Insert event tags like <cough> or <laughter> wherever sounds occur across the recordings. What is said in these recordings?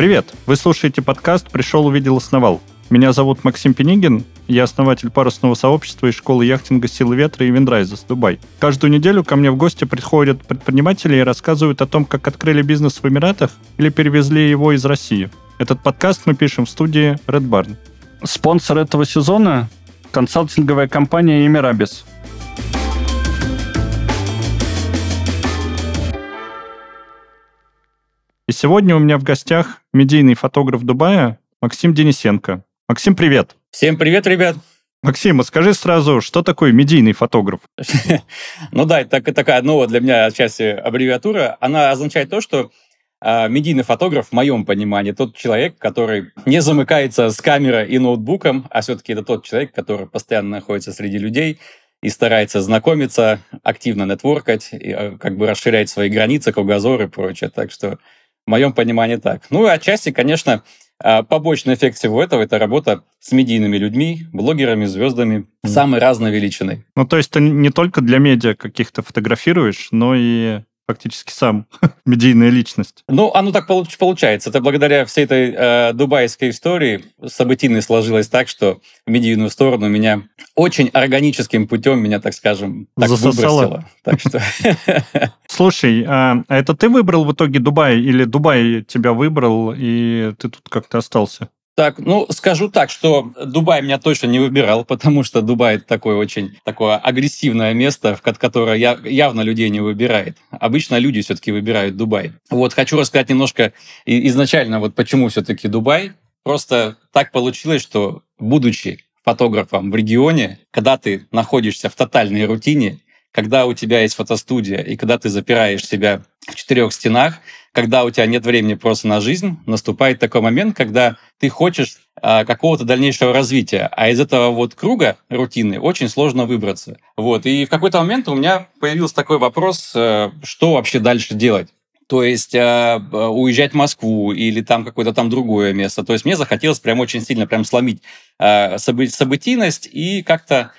Привет! Вы слушаете подкаст «Пришел, увидел, основал». Меня зовут Максим Пенигин, я основатель парусного сообщества и школы яхтинга «Силы ветра» и «Wind Rises» Дубай. Каждую неделю ко мне в гости приходят предприниматели и рассказывают о том, как открыли бизнес в Эмиратах или перевезли его из России. Этот подкаст мы пишем в студии Red Barn. Спонсор этого сезона – консалтинговая компания «Emirabiz». И сегодня у меня в гостях медийный фотограф Дубая Максим Денисенко. Максим, привет. Всем привет, ребят. Максим, а скажи сразу, что такое медийный фотограф? <laughs> Ну да, это такая новая для меня отчасти аббревиатура. Она означает то, что а, медийный фотограф, в моем понимании, тот человек, который не замыкается с камерой и ноутбуком, а все-таки это тот человек, который постоянно находится среди людей и старается знакомиться, активно нетворкать, и, а, как бы расширять свои границы, кругозор и прочее. Так что в моем понимании так. Ну и отчасти, конечно, а, побочный эффект всего этого – это работа с медийными людьми, блогерами, звездами mm. самой разной величины. Ну, то есть ты не только для медиа каких-то фотографируешь, но и фактически сам <laughs> медийная личность. Ну, оно так получается. Это благодаря всей этой э, дубайской истории событийной сложилось так, что в медийную сторону меня очень органическим путем меня, так скажем, так Засосало. выбросило. Так что... <laughs> Слушай, а, а это ты выбрал в итоге Дубай или Дубай тебя выбрал, и ты тут как-то остался? Так, ну, скажу так, что Дубай меня точно не выбирал, потому что Дубай такое очень такое агрессивное место, в которое я, явно людей не выбирает. Обычно люди все-таки выбирают Дубай. Вот хочу рассказать немножко изначально, вот почему все-таки Дубай. Просто так получилось, что будучи фотографом в регионе, когда ты находишься в тотальной рутине, когда у тебя есть фотостудия и когда ты запираешь себя в четырех стенах, когда у тебя нет времени просто на жизнь, наступает такой момент, когда ты хочешь а, какого-то дальнейшего развития, а из этого вот круга рутины очень сложно выбраться. Вот. И в какой-то момент у меня появился такой вопрос, э, что вообще дальше делать. То есть э, уезжать в Москву или там какое-то там другое место. То есть мне захотелось прям очень сильно прям сломить э, событийность и как-то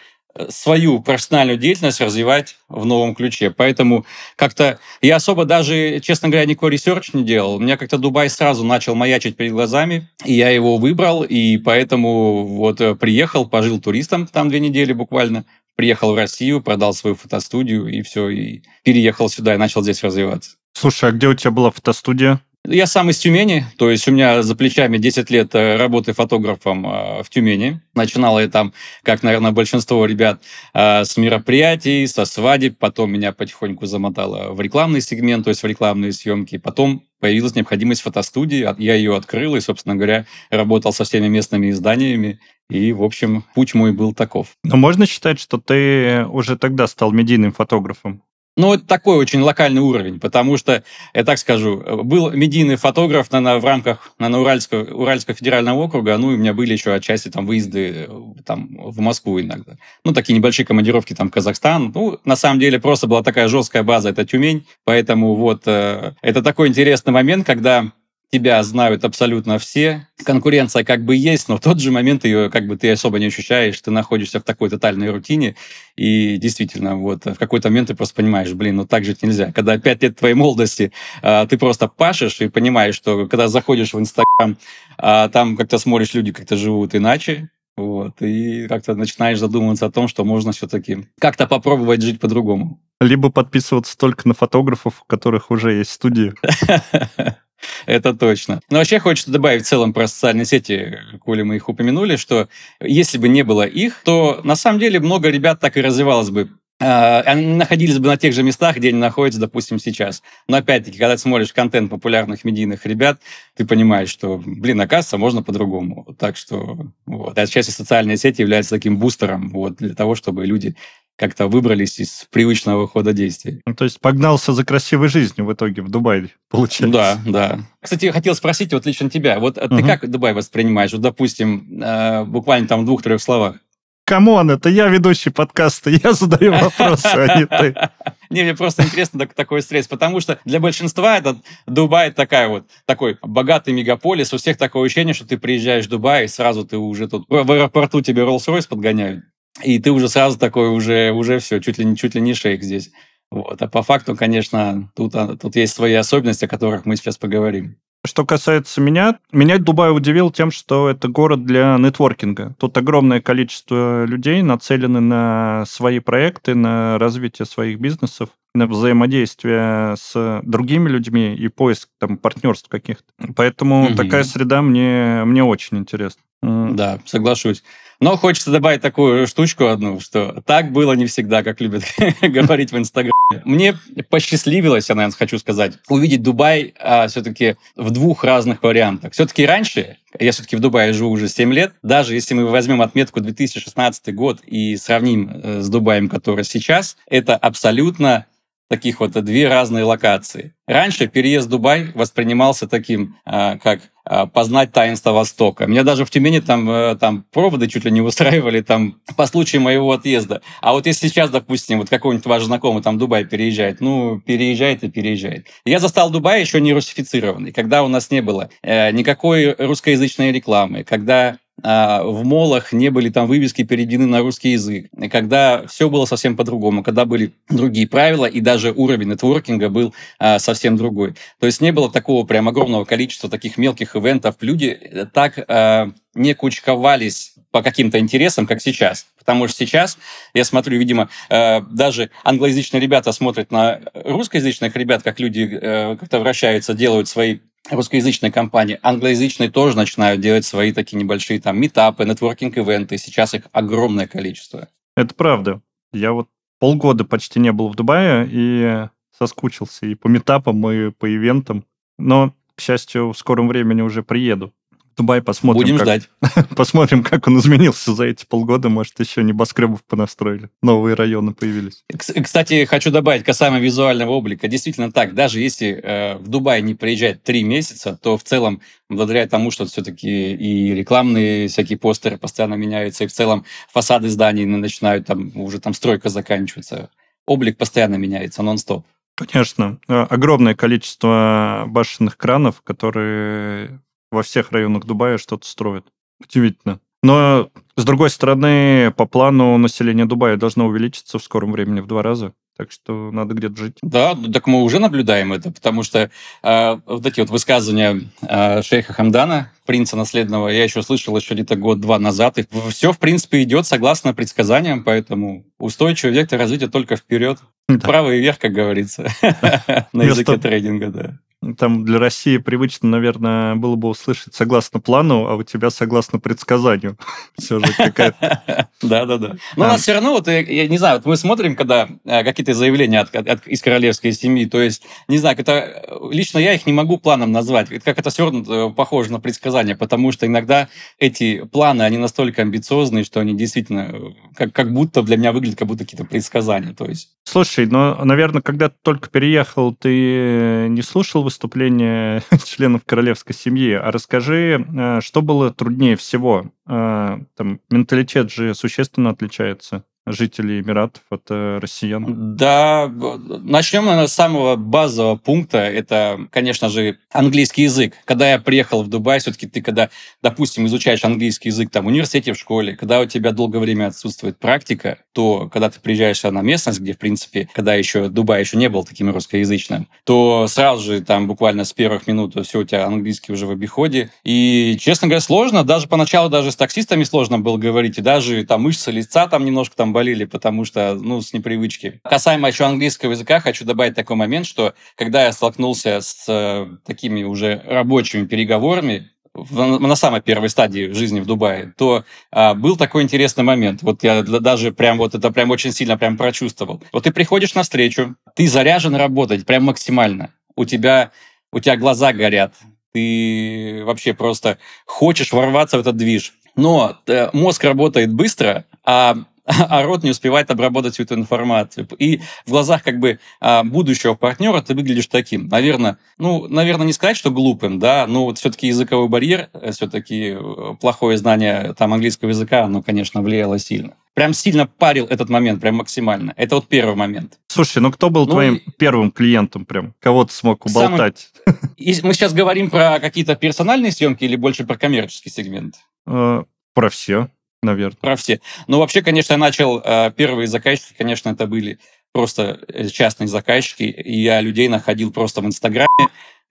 свою профессиональную деятельность развивать в новом ключе. Поэтому как-то я особо даже, честно говоря, никакой research не делал. У меня как-то Дубай сразу начал маячить перед глазами, и я его выбрал, и поэтому вот э, приехал, пожил туристом там две недели буквально, приехал в Россию, продал свою фотостудию, и все, и переехал сюда и начал здесь развиваться. Слушай, а где у тебя была фотостудия? Я сам из Тюмени, то есть у меня за плечами 10 лет э, работы фотографом э, в Тюмени. Начинал я там, как, наверное, большинство ребят, э, с мероприятий, со свадеб, потом меня потихоньку замотало в рекламный сегмент, то есть в рекламные съемки. Потом появилась необходимость фотостудии, я ее открыл и, собственно говоря, работал со всеми местными изданиями. И, в общем, путь мой был таков. Но можно считать, что ты уже тогда стал медийным фотографом? Ну, это такой очень локальный уровень, потому что, я так скажу, был медийный фотограф на, в рамках на Уральского, Уральского федерального округа, ну, и у меня были еще отчасти там выезды э, там, в Москву иногда. Ну, такие небольшие командировки там в Казахстан. Ну, на самом деле, просто была такая жесткая база, это Тюмень, поэтому вот э, это такой интересный момент, когда тебя знают абсолютно все, конкуренция как бы есть, но в тот же момент ее как бы ты особо не ощущаешь, ты находишься в такой тотальной рутине, и действительно, вот в какой-то момент ты просто понимаешь, блин, ну так жить нельзя. Когда пять лет твоей молодости э, ты просто пашешь и понимаешь, что когда заходишь в Инстаграм, э, там как-то смотришь, люди как-то живут иначе, вот, и как-то начинаешь задумываться о том, что можно все-таки как-то попробовать жить по-другому. Либо подписываться только на фотографов, у которых уже есть студии. <laughs> Это точно. Но вообще хочется добавить в целом про социальные сети, коли мы их упомянули, что если бы не было их, то на самом деле много ребят так и развивалось бы а, они находились бы на тех же местах, где они находятся, допустим, сейчас. Но опять-таки, когда ты смотришь контент популярных медийных ребят, ты понимаешь, что, блин, оказывается, можно по-другому. Так что вот. Отчасти социальные сети являются таким бустером вот, для того, чтобы люди как-то выбрались из привычного хода действий. Ну, то есть погнался за красивой жизнью в итоге в Дубае, получается. Да, да. Кстати, я хотел спросить вот лично тебя. Вот угу. ты как Дубай воспринимаешь? Вот, допустим, э, буквально там в двух-трех словах. Come on, это я ведущий подкаста, я задаю вопросы, а не ты. <laughs> Не, мне просто интересно такой стресс, потому что для большинства этот Дубай такая вот, такой богатый мегаполис, у всех такое ощущение, что ты приезжаешь в Дубай, и сразу ты уже тут в аэропорту тебе Rolls-Royce подгоняют. И ты уже сразу такой, уже, уже все, чуть ли, не чуть ли не шейх здесь. Вот. А по факту, конечно, тут, а, тут есть свои особенности, о которых мы сейчас поговорим. Что касается меня, меня Дубай удивил тем, что это город для нетворкинга. Тут огромное количество людей нацелены на свои проекты, на развитие своих бизнесов, на взаимодействие с другими людьми и поиск там партнерств каких-то. Поэтому угу. такая среда мне, мне очень интересна. Да, соглашусь. Но хочется добавить такую штучку одну, что так было не всегда, как любят <laughs> говорить в Инстаграме. Мне посчастливилось, я, наверное, хочу сказать, увидеть Дубай а, все-таки в двух разных вариантах. Все-таки раньше, я все-таки в Дубае живу уже 7 лет, даже если мы возьмем отметку 2016 год и сравним э, с Дубаем, который сейчас, это абсолютно таких вот две разные локации. Раньше переезд в Дубай воспринимался таким, а, как познать таинство Востока. Меня даже в Тюмени там, э, там проводы чуть ли не устраивали там по случаю моего отъезда. А вот если сейчас, допустим, вот какой-нибудь ваш знакомый там Дубай переезжает, ну, переезжает и переезжает. Я застал Дубай еще не русифицированный, когда у нас не было э, никакой русскоязычной рекламы, когда в молах не были там вывески переведены на русский язык, когда все было совсем по-другому, когда были другие правила, и даже уровень нетворкинга был а, совсем другой. То есть не было такого прям огромного количества таких мелких ивентов. Люди э, так а, не кучковались по каким-то интересам, как сейчас. Потому что сейчас, я смотрю, видимо, э, даже англоязычные ребята смотрят на русскоязычных ребят, как люди э, как-то вращаются, делают свои русскоязычные компании, англоязычные тоже начинают делать свои такие небольшие там метапы, нетворкинг-ивенты. Сейчас их огромное количество. Это правда. Я вот полгода почти не был в Дубае и соскучился и по метапам, и по ивентам. Но, к счастью, в скором времени уже приеду. Дубай посмотрим. Будем как, ждать. <laughs> Посмотрим, как он изменился за эти полгода. Может, еще небоскребов понастроили. Новые районы появились. Кстати, хочу добавить касаемо визуального облика. Действительно так. Даже если э, в Дубай не приезжать три месяца, то в целом, благодаря тому, что все-таки и рекламные всякие постеры постоянно меняются, и в целом фасады зданий начинают там, уже там стройка заканчивается, облик постоянно меняется, нон-стоп. Конечно. Э, огромное количество башенных кранов, которые во всех районах Дубая что-то строят. Удивительно. Но, с другой стороны, по плану население Дубая должно увеличиться в скором времени в два раза. Так что надо где-то жить. Да, так мы уже наблюдаем это, потому что э, вот эти вот высказывания э, шейха Хамдана, принца наследного, я еще слышал еще где-то год-два назад. И все, в принципе, идет согласно предсказаниям, поэтому устойчивый вектор развития только вперед. Да. Правый вверх, как говорится, <laughs> на языке трейдинга, да. Там для России привычно, наверное, было бы услышать согласно плану, а у тебя согласно предсказанию. <laughs> Все же какая-то... <laughs> Да-да-да. Но у нас все равно, вот я не знаю, вот мы смотрим, когда э, какие-то заявления из королевской семьи, то есть, не знаю, это э, лично я их не могу планом назвать, как это все равно э, похоже на предсказания, потому что иногда эти планы, они настолько амбициозные, что они действительно как, как будто для меня выглядят как будто какие-то предсказания, то есть. Слушай, ну, наверное, когда ты только переехал, ты не слушал выступления <laughs> членов королевской семьи, а расскажи, э, что было труднее всего? Э, там, менталитет же существенно отличается жителей Эмиратов от э, россиян? Да, начнем, наверное, с самого базового пункта. Это, конечно же, английский язык. Когда я приехал в Дубай, все-таки ты, когда, допустим, изучаешь английский язык там, в университете, в школе, когда у тебя долгое время отсутствует практика, то когда ты приезжаешь на местность, где, в принципе, когда еще Дубай еще не был таким русскоязычным, то сразу же там буквально с первых минут все у тебя английский уже в обиходе. И, честно говоря, сложно. Даже поначалу даже с таксистами сложно было говорить. И даже там мышцы лица там немножко там болели, потому что, ну, с непривычки. Касаемо еще английского языка, хочу добавить такой момент, что когда я столкнулся с э, такими уже рабочими переговорами, на самой первой стадии жизни в Дубае, то а, был такой интересный момент. Вот я даже прям вот это прям очень сильно прям прочувствовал. Вот ты приходишь на встречу, ты заряжен работать прям максимально. У тебя, у тебя глаза горят, ты вообще просто хочешь ворваться в этот движ. Но э, мозг работает быстро, а <laughs> а рот не успевает обработать всю эту информацию. И в глазах как бы а, будущего партнера ты выглядишь таким. Наверное, ну, наверное, не сказать, что глупым, да, но вот все-таки языковой барьер, э, все-таки э, плохое знание там английского языка, оно, конечно, влияло сильно. Прям сильно парил этот момент, прям максимально. Это вот первый момент. Слушай, ну кто был ну, твоим и... первым клиентом прям? Кого ты смог уболтать? <laughs> Самый... Мы сейчас говорим про какие-то персональные съемки или больше про коммерческий сегмент? Э, про все наверное. Про все. Но вообще, конечно, я начал, э, первые заказчики, конечно, это были просто э, частные заказчики, я людей находил просто в Инстаграме,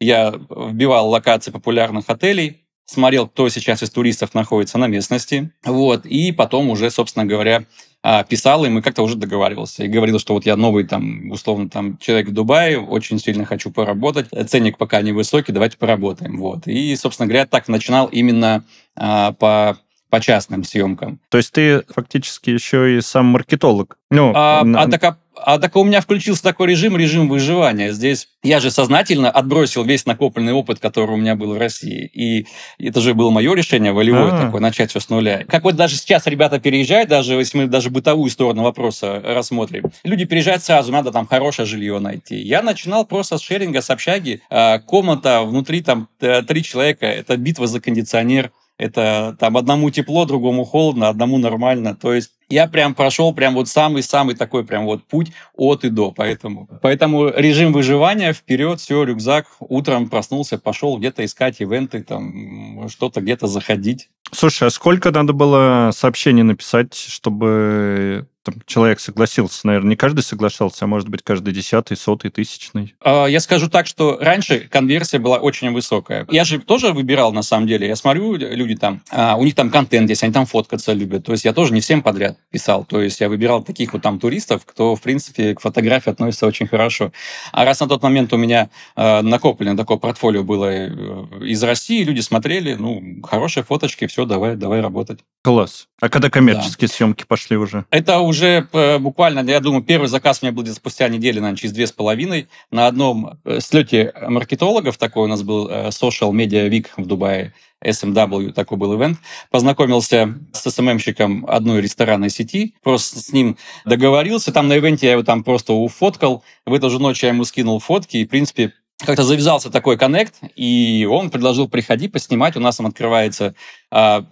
я вбивал локации популярных отелей, смотрел, кто сейчас из туристов находится на местности, вот, и потом уже, собственно говоря, а, писал им и как-то уже договаривался. И говорил, что вот я новый там, условно, там, человек в Дубае, очень сильно хочу поработать, ценник пока невысокий, давайте поработаем. Вот. И, собственно говоря, так начинал именно а, по по частным съемкам. То есть ты фактически еще и сам маркетолог? Ну, а, на... а, так, а, а так у меня включился такой режим, режим выживания. Здесь я же сознательно отбросил весь накопленный опыт, который у меня был в России. И это же было мое решение, волевое А-а-а. такое, начать все с нуля. Как вот даже сейчас ребята переезжают, даже если мы даже бытовую сторону вопроса рассмотрим, люди переезжают сразу, надо там хорошее жилье найти. Я начинал просто с шеринга, с общаги. А, комната, внутри там э, три человека, это битва за кондиционер это там одному тепло, другому холодно, одному нормально. То есть я прям прошел прям вот самый-самый такой прям вот путь от и до. Поэтому, поэтому режим выживания вперед, все, рюкзак, утром проснулся, пошел где-то искать ивенты, там что-то где-то заходить. Слушай, а сколько надо было сообщений написать, чтобы там, человек согласился, наверное, не каждый соглашался, а может быть каждый десятый, сотый, тысячный. А, я скажу так, что раньше конверсия была очень высокая. Я же тоже выбирал, на самом деле. Я смотрю, люди там, а, у них там контент есть, они там фоткаться любят. То есть я тоже не всем подряд писал. То есть я выбирал таких вот там туристов, кто, в принципе, к фотографии относится очень хорошо. А раз на тот момент у меня э, накоплено такое портфолио было э, из России, люди смотрели, ну, хорошие фоточки, все, давай, давай работать. Класс. А когда коммерческие да. съемки пошли уже? Это уже э, буквально, я думаю, первый заказ у меня был где-то спустя неделю, наверное, через две с половиной. На одном э, слете маркетологов, такой у нас был э, Social Media Week в Дубае, SMW, такой был ивент. Познакомился с СММщиком одной ресторанной сети, просто с ним договорился. Там на ивенте я его там просто уфоткал. В эту же ночь я ему скинул фотки, и, в принципе, как-то завязался такой коннект, и он предложил приходи, поснимать. У нас там открывается а,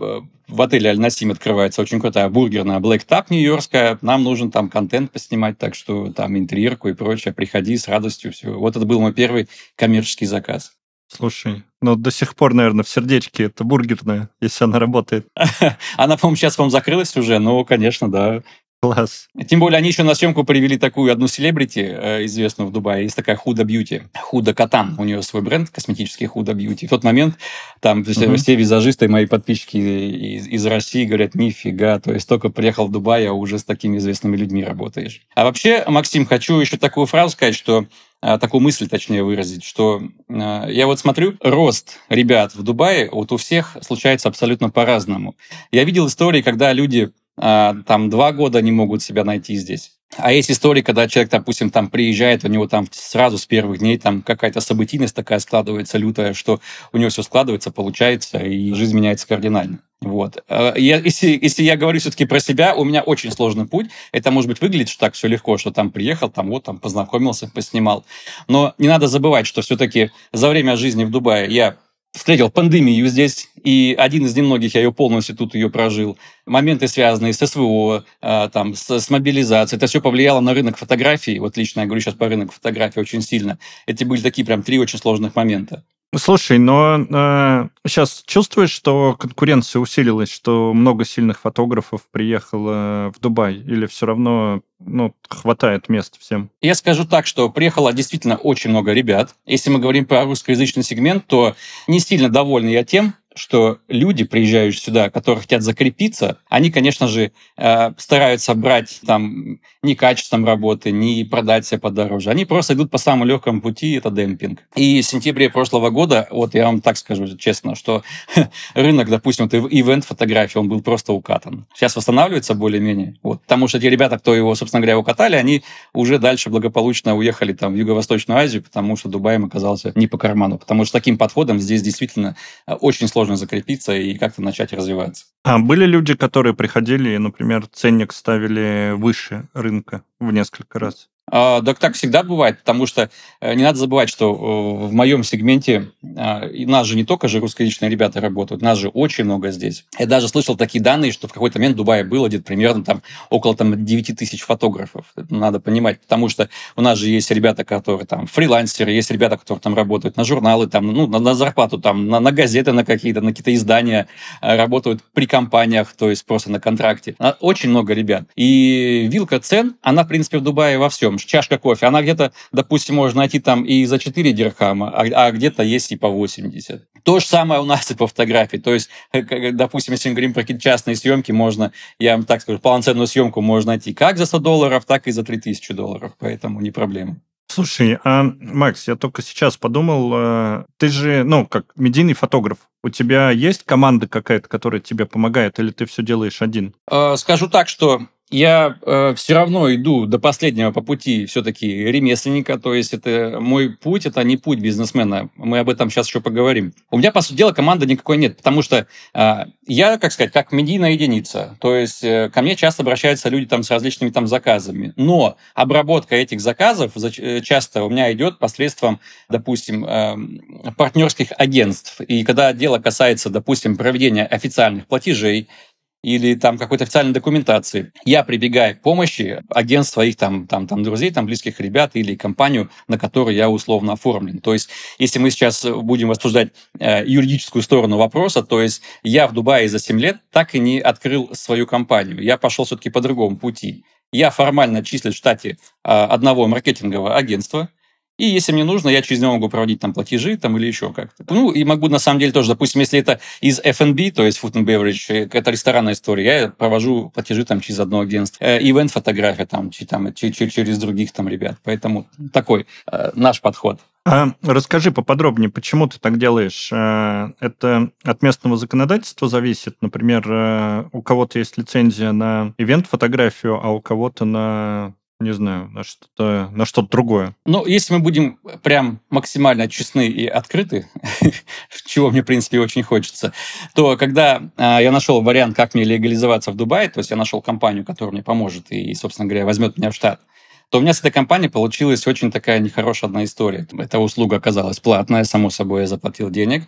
в отеле Аль-Насим открывается очень крутая бургерная Black Tap нью-йоркская. Нам нужен там контент поснимать, так что там интерьерку и прочее. Приходи с радостью. Все. Вот это был мой первый коммерческий заказ. Слушай, ну до сих пор, наверное, в сердечке это бургерная, если она работает. <laughs> Она, по-моему, сейчас, по-моему, закрылась уже, но, конечно, да. Класс. Тем более они еще на съемку привели такую одну селебрити, э, известную в Дубае. Есть такая Худа Бьюти. Худа Катан. У нее свой бренд косметический Худа Бьюти. В тот момент там все, угу. все визажисты, мои подписчики из, из России говорят, нифига, то есть только приехал в Дубай, а уже с такими известными людьми работаешь. А вообще, Максим, хочу еще такую фразу сказать, что э, такую мысль, точнее, выразить, что э, я вот смотрю, рост ребят в Дубае вот у всех случается абсолютно по-разному. Я видел истории, когда люди а, там два года не могут себя найти здесь. А есть истории, когда человек, допустим, там приезжает, у него там сразу с первых дней там какая-то событийность такая складывается лютая, что у него все складывается, получается, и жизнь меняется кардинально. Вот. А, я, если, если я говорю все-таки про себя, у меня очень сложный путь. Это, может быть, выглядит что так все легко, что там приехал, там вот, там познакомился, поснимал. Но не надо забывать, что все-таки за время жизни в Дубае я встретил пандемию здесь, и один из немногих, я ее полностью тут ее прожил. Моменты, связанные с СВО, э, там, с, с мобилизацией, это все повлияло на рынок фотографий. Вот лично я говорю сейчас по рынку фотографий очень сильно. Эти были такие прям три очень сложных момента. Слушай, но э, сейчас чувствуешь, что конкуренция усилилась, что много сильных фотографов приехало в Дубай, или все равно ну, хватает мест всем? Я скажу так, что приехало действительно очень много ребят. Если мы говорим про русскоязычный сегмент, то не сильно довольны я тем, что люди, приезжающие сюда, которые хотят закрепиться, они, конечно же, э, стараются брать там не качеством работы, не продать себя подороже. Они просто идут по самому легкому пути, это демпинг. И в сентябре прошлого года, вот я вам так скажу честно, что <laughs> рынок, допустим, вот ивент-фотографии, он был просто укатан. Сейчас восстанавливается более-менее. Вот, потому что те ребята, кто его, собственно говоря, укатали, они уже дальше благополучно уехали там в Юго-Восточную Азию, потому что Дубай им оказался не по карману. Потому что таким подходом здесь действительно э, очень сложно сложно закрепиться и как-то начать развиваться. А были люди, которые приходили и, например, ценник ставили выше рынка в несколько раз? А, так так всегда бывает, потому что э, не надо забывать, что э, в моем сегменте а, нас же не только же русскоязычные ребята работают, нас же очень много здесь. Я даже слышал такие данные, что в какой-то момент в Дубае было где-то примерно там около там 9 тысяч фотографов. Это надо понимать, потому что у нас же есть ребята, которые там фрилансеры, есть ребята, которые там работают на журналы, там, ну, на, на зарплату, там, на, на газеты, на какие-то, на какие-то издания, э, работают при компаниях, то есть просто на контракте. Очень много ребят. И вилка цен, она, в принципе, в Дубае во всем там чашка кофе, она где-то, допустим, можно найти там и за 4 дирхама, а, а где-то есть и по 80. То же самое у нас и по фотографии. То есть, э, допустим, если мы говорим про какие-то частные съемки, можно, я вам так скажу, полноценную съемку можно найти как за 100 долларов, так и за 3000 долларов. Поэтому не проблема. Слушай, а, Макс, я только сейчас подумал, э, ты же, ну, как медийный фотограф, у тебя есть команда какая-то, которая тебе помогает, или ты все делаешь один? Э, скажу так, что я э, все равно иду до последнего по пути все-таки ремесленника, то есть это мой путь, это не путь бизнесмена. Мы об этом сейчас еще поговорим. У меня, по сути дела, команды никакой нет, потому что э, я, как сказать, как медийная единица, то есть э, ко мне часто обращаются люди там с различными там заказами, но обработка этих заказов э, часто у меня идет посредством, допустим, э, партнерских агентств. И когда дело касается, допустим, проведения официальных платежей, или там какой-то официальной документации, я прибегаю к помощи агентств своих там, там, там друзей, там близких ребят или компанию, на которую я условно оформлен. То есть, если мы сейчас будем обсуждать э, юридическую сторону вопроса, то есть я в Дубае за 7 лет так и не открыл свою компанию. Я пошел все-таки по другому пути. Я формально числюсь в штате э, одного маркетингового агентства, и если мне нужно, я через него могу проводить там платежи там, или еще как-то. Ну, и могу на самом деле тоже, допустим, если это из F&B, то есть food and beverage, э, это ресторанная история, я провожу платежи там через одно агентство. Э, ивент-фотография там, там через других там ребят. Поэтому такой э, наш подход. А расскажи поподробнее, почему ты так делаешь? Э, это от местного законодательства зависит? Например, у кого-то есть лицензия на ивент-фотографию, а у кого-то на не знаю, на что-то, на что-то другое. Ну, если мы будем прям максимально честны и открыты, <laughs> чего мне, в принципе, очень хочется, то когда э, я нашел вариант, как мне легализоваться в Дубае, то есть я нашел компанию, которая мне поможет и, собственно говоря, возьмет меня в штат, то у меня с этой компанией получилась очень такая нехорошая одна история. Эта услуга оказалась платная, само собой, я заплатил денег.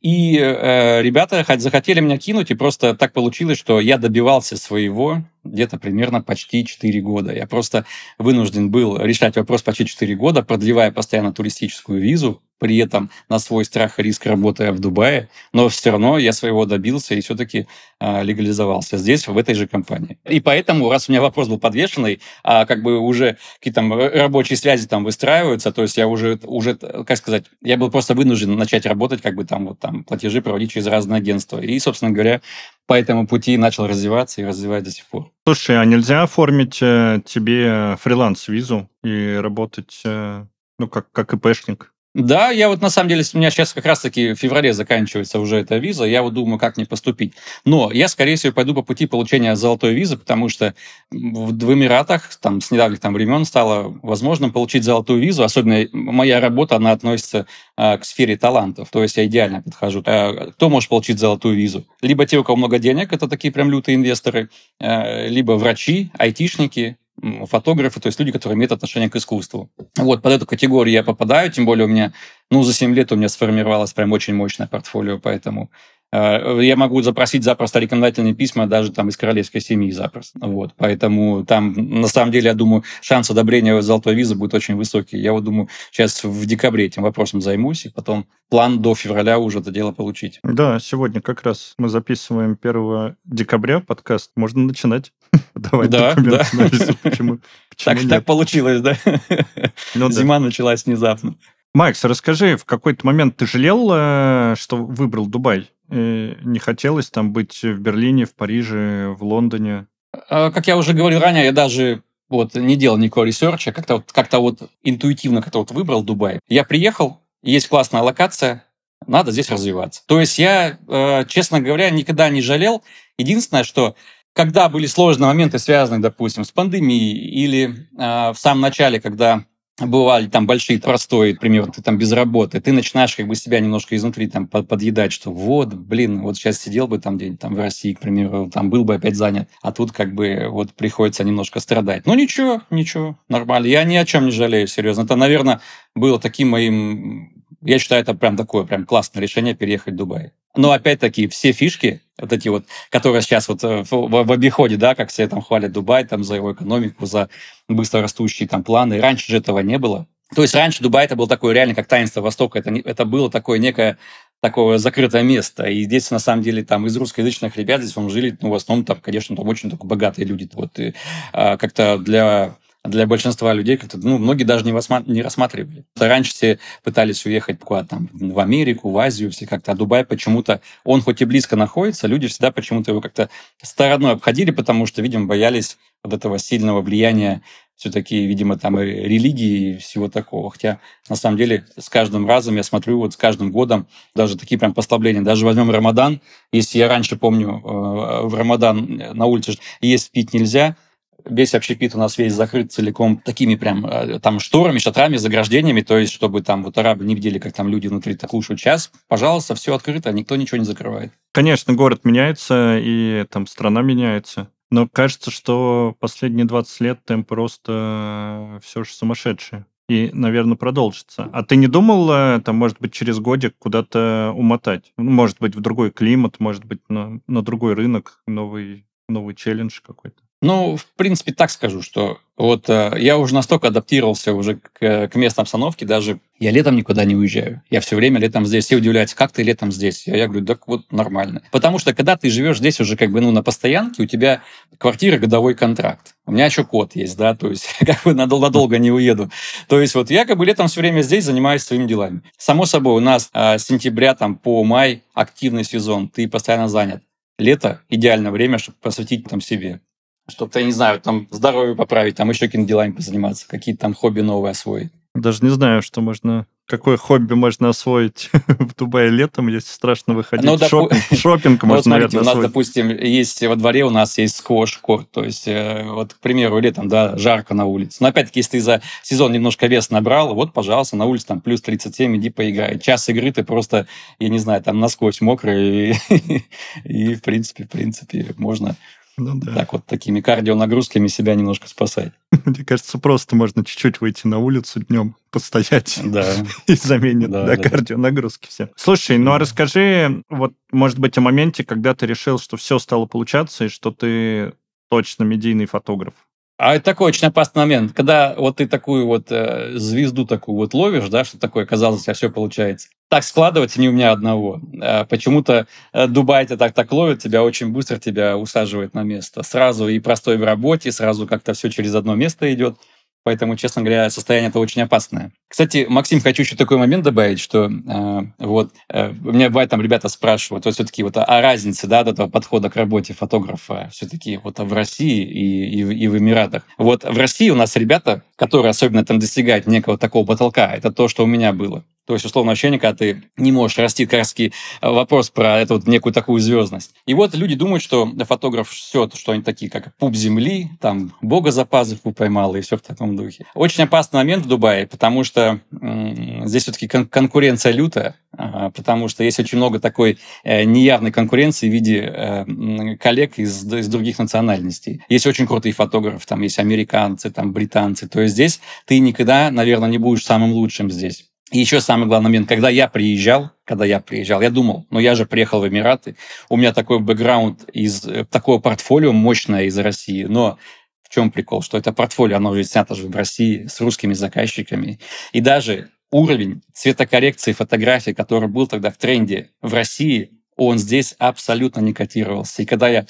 И э, ребята захотели меня кинуть, и просто так получилось, что я добивался своего где-то примерно почти 4 года. Я просто вынужден был решать вопрос почти 4 года, продлевая постоянно туристическую визу, при этом на свой страх и риск работая в Дубае, но все равно я своего добился и все-таки э, легализовался здесь, в этой же компании. И поэтому, раз у меня вопрос был подвешенный, а как бы уже какие-то рабочие связи там выстраиваются, то есть я уже, уже, как сказать, я был просто вынужден начать работать, как бы там вот там платежи проводить через разные агентства. И, собственно говоря, по этому пути начал развиваться и развивать до сих пор. Слушай, а нельзя оформить э, тебе фриланс-визу и работать, э, ну, как, как ИПшник? Да, я вот на самом деле, у меня сейчас как раз-таки в феврале заканчивается уже эта виза, я вот думаю, как мне поступить. Но я, скорее всего, пойду по пути получения золотой визы, потому что в, Эмиратах там, с недавних там, времен стало возможным получить золотую визу. Особенно моя работа, она относится э, к сфере талантов, то есть я идеально подхожу. Э, кто может получить золотую визу? Либо те, у кого много денег, это такие прям лютые инвесторы, э, либо врачи, айтишники, фотографы, то есть люди, которые имеют отношение к искусству. Вот, под эту категорию я попадаю, тем более у меня, ну, за 7 лет у меня сформировалось прям очень мощное портфолио, поэтому я могу запросить запросто рекомендательные письма даже там из королевской семьи запросто. Вот. Поэтому там, на самом деле, я думаю, шанс одобрения золотой визы будет очень высокий. Я вот думаю, сейчас в декабре этим вопросом займусь, и потом план до февраля уже это дело получить. Да, сегодня как раз мы записываем 1 декабря подкаст. Можно начинать. <laughs> Давай да, да. Почему, так, так получилось, да? Ну, Зима да. началась внезапно. Макс, расскажи, в какой-то момент ты жалел, э, что выбрал Дубай? не хотелось там быть в Берлине, в Париже, в Лондоне? А, как я уже говорил ранее, я даже вот не делал никакого research а, как-то вот, как вот интуитивно как-то вот выбрал Дубай. Я приехал, есть классная локация, надо здесь развиваться. То есть я, э, честно говоря, никогда не жалел. Единственное, что когда были сложные моменты, связанные, допустим, с пандемией или э, в самом начале, когда бывали там большие простой, например, ты там без работы, ты начинаешь как бы себя немножко изнутри там подъедать, что вот, блин, вот сейчас сидел бы там где-нибудь там в России, к примеру, там был бы опять занят, а тут как бы вот приходится немножко страдать. Ну ничего, ничего, нормально. Я ни о чем не жалею, серьезно. Это, наверное, было таким моим... Я считаю, это прям такое прям классное решение переехать в Дубай. Но опять-таки все фишки, вот эти вот, которые сейчас вот э, в, в, обиходе, да, как все там хвалят Дубай там за его экономику, за быстро растущие там планы. Раньше же этого не было. То есть раньше Дубай это был такой реально как таинство Востока. Это, это было такое некое такое закрытое место. И здесь, на самом деле, там из русскоязычных ребят здесь вам жили, ну, в основном, там, конечно, там очень только богатые люди. Вот, и, а, как-то для для большинства людей как-то, ну, многие даже не, восма- не рассматривали. Раньше все пытались уехать куда-то там в Америку, в Азию, все как-то, а Дубай почему-то, он хоть и близко находится, люди всегда почему-то его как-то стороной обходили, потому что, видимо, боялись вот этого сильного влияния все-таки, видимо, там и религии и всего такого. Хотя, на самом деле, с каждым разом я смотрю, вот с каждым годом даже такие прям послабления. Даже возьмем Рамадан. Если я раньше помню, э, в Рамадан на улице есть пить нельзя, весь общепит у нас весь закрыт целиком такими прям э, там шторами, шатрами, заграждениями, то есть чтобы там вот арабы не видели, как там люди внутри так кушают час. Пожалуйста, все открыто, никто ничего не закрывает. Конечно, город меняется, и там страна меняется. Но кажется, что последние 20 лет темп просто все же сумасшедший. И, наверное, продолжится. А ты не думал, э, там, может быть, через годик куда-то умотать? Ну, может быть, в другой климат, может быть, на, на другой рынок, новый, новый челлендж какой-то? Ну, в принципе, так скажу, что вот э, я уже настолько адаптировался уже к, к местной обстановке, даже я летом никуда не уезжаю. Я все время летом здесь. Все удивляются, как ты летом здесь? Я, я говорю, так вот нормально. Потому что когда ты живешь здесь уже как бы ну на постоянке, у тебя квартира годовой контракт. У меня еще кот есть, да, то есть <laughs> как бы надолго, надолго не уеду. То есть вот я как бы летом все время здесь занимаюсь своими делами. Само собой, у нас э, с сентября там по май активный сезон, ты постоянно занят. Лето – идеальное время, чтобы посвятить там себе чтобы, я не знаю, там здоровье поправить, там еще какими-то делами позаниматься, какие-то там хобби новые освоить. Даже не знаю, что можно какое хобби можно освоить <laughs> в Дубае летом, если страшно выходить. Ну, допу... Шопинг, шопинг <laughs> ну, можно, вот смотрите, наверное, у нас, освоить. допустим, есть во дворе у нас есть сквош-корт, то есть, э, вот, к примеру, летом, да, жарко на улице. Но, опять-таки, если ты за сезон немножко вес набрал, вот, пожалуйста, на улице там плюс 37, иди поиграй. Час игры ты просто, я не знаю, там насквозь мокрый, <laughs> и, и в принципе, в принципе, можно ну, да. Так вот, такими кардионагрузками себя немножко спасать. <laughs> Мне кажется, просто можно чуть-чуть выйти на улицу днем, постоять <laughs> да. <laughs> и заменит да, да, да, кардионагрузки все. Слушай, ну а расскажи, вот, может быть, о моменте, когда ты решил, что все стало получаться, и что ты точно медийный фотограф. А это такой очень опасный момент, когда вот ты такую вот э, звезду такую вот ловишь, да, что такое, казалось, у тебя все получается. Так складывается не у меня одного. Э, почему-то э, Дубай тебя так так ловит, тебя очень быстро тебя усаживает на место. Сразу и простой в работе, сразу как-то все через одно место идет. Поэтому, честно говоря, состояние это очень опасное. Кстати, Максим, хочу еще такой момент добавить, что э, вот э, меня бывает там ребята спрашивают, вот все-таки вот о разнице, да, от этого подхода к работе фотографа все-таки вот в России и, и, и в Эмиратах. Вот в России у нас ребята, которые особенно там достигают некого такого потолка, это то, что у меня было. То есть, условно, ощущение, когда ты не можешь расти, как раз э, вопрос про эту вот некую такую звездность. И вот люди думают, что фотограф все, что они такие, как пуп земли, там, бога за пазуху поймал, и все в таком духе. Очень опасный момент в Дубае, потому что здесь все-таки кон- конкуренция лютая, потому что есть очень много такой э, неявной конкуренции в виде э, коллег из, из других национальностей. Есть очень крутые фотографы, там есть американцы, там британцы. То есть здесь ты никогда, наверное, не будешь самым лучшим здесь. И еще самый главный момент, когда я приезжал, когда я приезжал, я думал, ну я же приехал в Эмираты, у меня такой бэкграунд из э, такого портфолио мощное из России, но в чем прикол, что это портфолио, оно уже снято же в России с русскими заказчиками, и даже уровень цветокоррекции фотографий, который был тогда в тренде в России, он здесь абсолютно не котировался. И когда я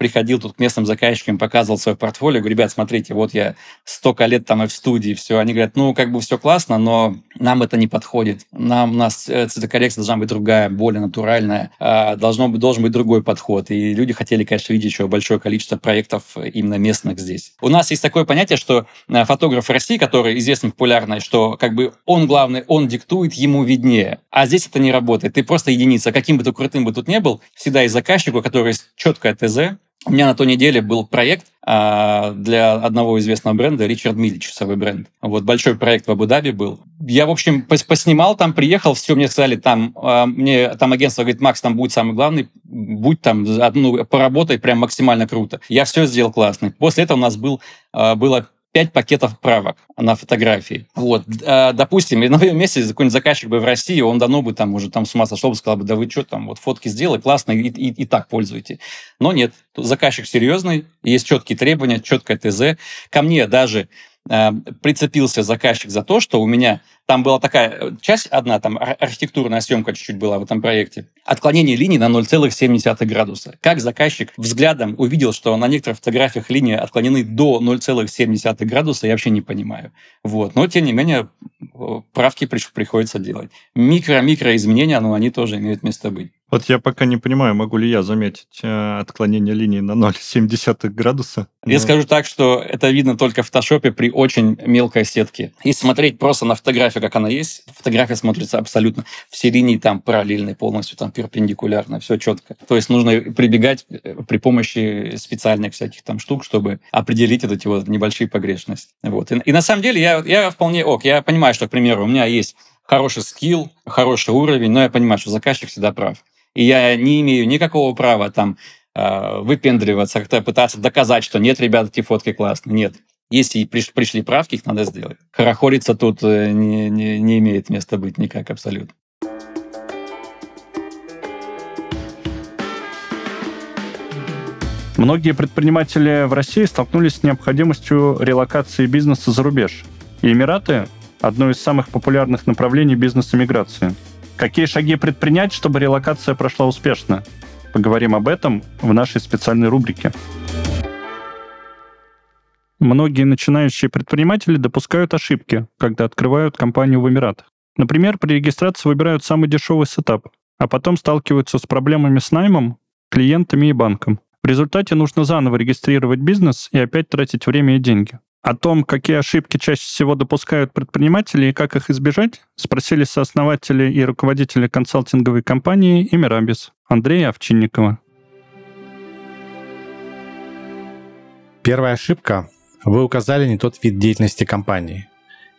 приходил тут к местным заказчикам, показывал свое портфолио, говорю, ребят, смотрите, вот я столько лет там и в студии, все. Они говорят, ну, как бы все классно, но нам это не подходит. Нам, у нас э, цветокоррекция должна быть другая, более натуральная, а, должно быть, должен быть другой подход. И люди хотели, конечно, видеть еще большое количество проектов именно местных здесь. У нас есть такое понятие, что э, фотограф России, который известен популярный, что как бы он главный, он диктует, ему виднее. А здесь это не работает. Ты просто единица. Каким бы ты крутым бы тут не был, всегда есть заказчик, у которого есть четкое ТЗ, у меня на той неделе был проект а, для одного известного бренда, Ричард Милли, часовой бренд. Вот большой проект в Абу-Даби был. Я, в общем, поснимал там, приехал, все, мне сказали, там, а, мне там агентство говорит, Макс, там будет самый главный, будь там, ну, поработай прям максимально круто. Я все сделал классно. После этого у нас был, а, было 5 пакетов правок на фотографии. Вот, э, допустим, на моем месте какой-нибудь заказчик бы в России, он давно бы там уже там с ума сошел бы, сказал бы, да вы что там, вот фотки сделай, классно, и, и, и так пользуйте. Но нет, заказчик серьезный, есть четкие требования, четкое ТЗ. Ко мне даже э, прицепился заказчик за то, что у меня там была такая э, часть одна, там архитектурная съемка чуть-чуть была в этом проекте. Отклонение линий на 0,7 градуса. Как заказчик взглядом увидел, что на некоторых фотографиях линии отклонены до 0,7 градуса, я вообще не понимаю. Вот. Но, тем не менее, правки приходится делать. Микро-микро изменения, но они тоже имеют место быть. Вот я пока не понимаю, могу ли я заметить э, отклонение линии на 0,7 градуса. Я но... скажу так, что это видно только в фотошопе при очень мелкой сетке. Если смотреть просто на фотографию, как она есть, фотография смотрится абсолютно все линии там параллельные полностью, там перпендикулярно, все четко. То есть нужно прибегать э, при помощи специальных всяких там штук, чтобы определить вот эти вот небольшие погрешности. Вот. И, и на самом деле я, я вполне ок. Я понимаю, что, к примеру, у меня есть хороший скилл, хороший уровень, но я понимаю, что заказчик всегда прав. И я не имею никакого права там э, выпендриваться, как-то пытаться доказать, что нет, ребят, эти фотки классные. Нет. Если приш, пришли правки, их надо сделать. Хорохориться тут э, не, не, не имеет места быть никак абсолютно. Многие предприниматели в России столкнулись с необходимостью релокации бизнеса за рубеж. И Эмираты – одно из самых популярных направлений бизнес-эмиграции – Какие шаги предпринять, чтобы релокация прошла успешно? Поговорим об этом в нашей специальной рубрике. Многие начинающие предприниматели допускают ошибки, когда открывают компанию в Эмиратах. Например, при регистрации выбирают самый дешевый сетап, а потом сталкиваются с проблемами с наймом, клиентами и банком. В результате нужно заново регистрировать бизнес и опять тратить время и деньги. О том, какие ошибки чаще всего допускают предприниматели и как их избежать, спросили сооснователи и руководители консалтинговой компании Эмирабис Андрея Овчинникова. Первая ошибка – вы указали не тот вид деятельности компании.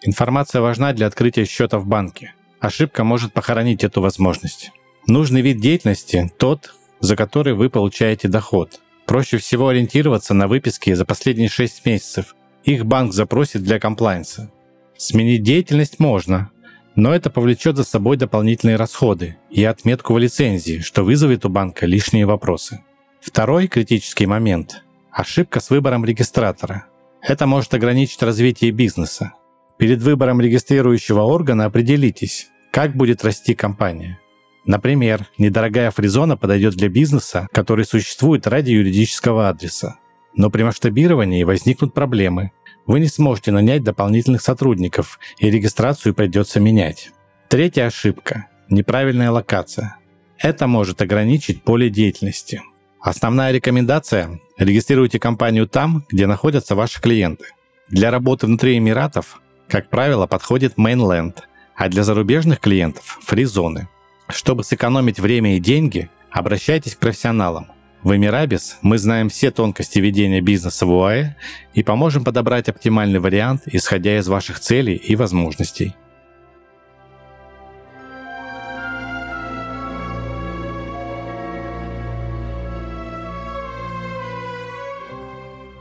Информация важна для открытия счета в банке. Ошибка может похоронить эту возможность. Нужный вид деятельности – тот, за который вы получаете доход. Проще всего ориентироваться на выписки за последние 6 месяцев их банк запросит для комплайнса. Сменить деятельность можно, но это повлечет за собой дополнительные расходы и отметку в лицензии, что вызовет у банка лишние вопросы. Второй критический момент – ошибка с выбором регистратора. Это может ограничить развитие бизнеса. Перед выбором регистрирующего органа определитесь, как будет расти компания. Например, недорогая фризона подойдет для бизнеса, который существует ради юридического адреса. Но при масштабировании возникнут проблемы. Вы не сможете нанять дополнительных сотрудников, и регистрацию придется менять. Третья ошибка – неправильная локация. Это может ограничить поле деятельности. Основная рекомендация – регистрируйте компанию там, где находятся ваши клиенты. Для работы внутри Эмиратов, как правило, подходит Mainland, а для зарубежных клиентов – фризоны. Чтобы сэкономить время и деньги, обращайтесь к профессионалам – в Эмирабис мы знаем все тонкости ведения бизнеса в УАЭ и поможем подобрать оптимальный вариант, исходя из ваших целей и возможностей.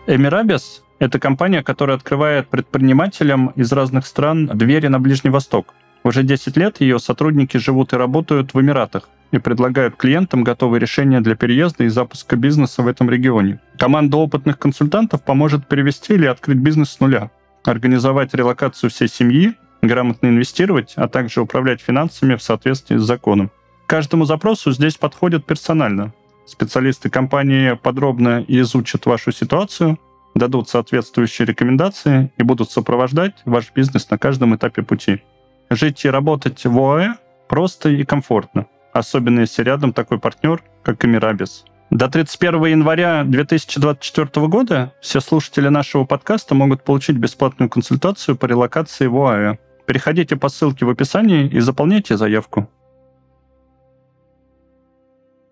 Эмирабис – это компания, которая открывает предпринимателям из разных стран двери на Ближний Восток. Уже 10 лет ее сотрудники живут и работают в Эмиратах и предлагают клиентам готовые решения для переезда и запуска бизнеса в этом регионе. Команда опытных консультантов поможет перевести или открыть бизнес с нуля, организовать релокацию всей семьи, грамотно инвестировать, а также управлять финансами в соответствии с законом. каждому запросу здесь подходят персонально. Специалисты компании подробно изучат вашу ситуацию, дадут соответствующие рекомендации и будут сопровождать ваш бизнес на каждом этапе пути. Жить и работать в ОАЭ просто и комфортно, особенно если рядом такой партнер, как Эмирабис. До 31 января 2024 года все слушатели нашего подкаста могут получить бесплатную консультацию по релокации в ОАЭ. Переходите по ссылке в описании и заполняйте заявку.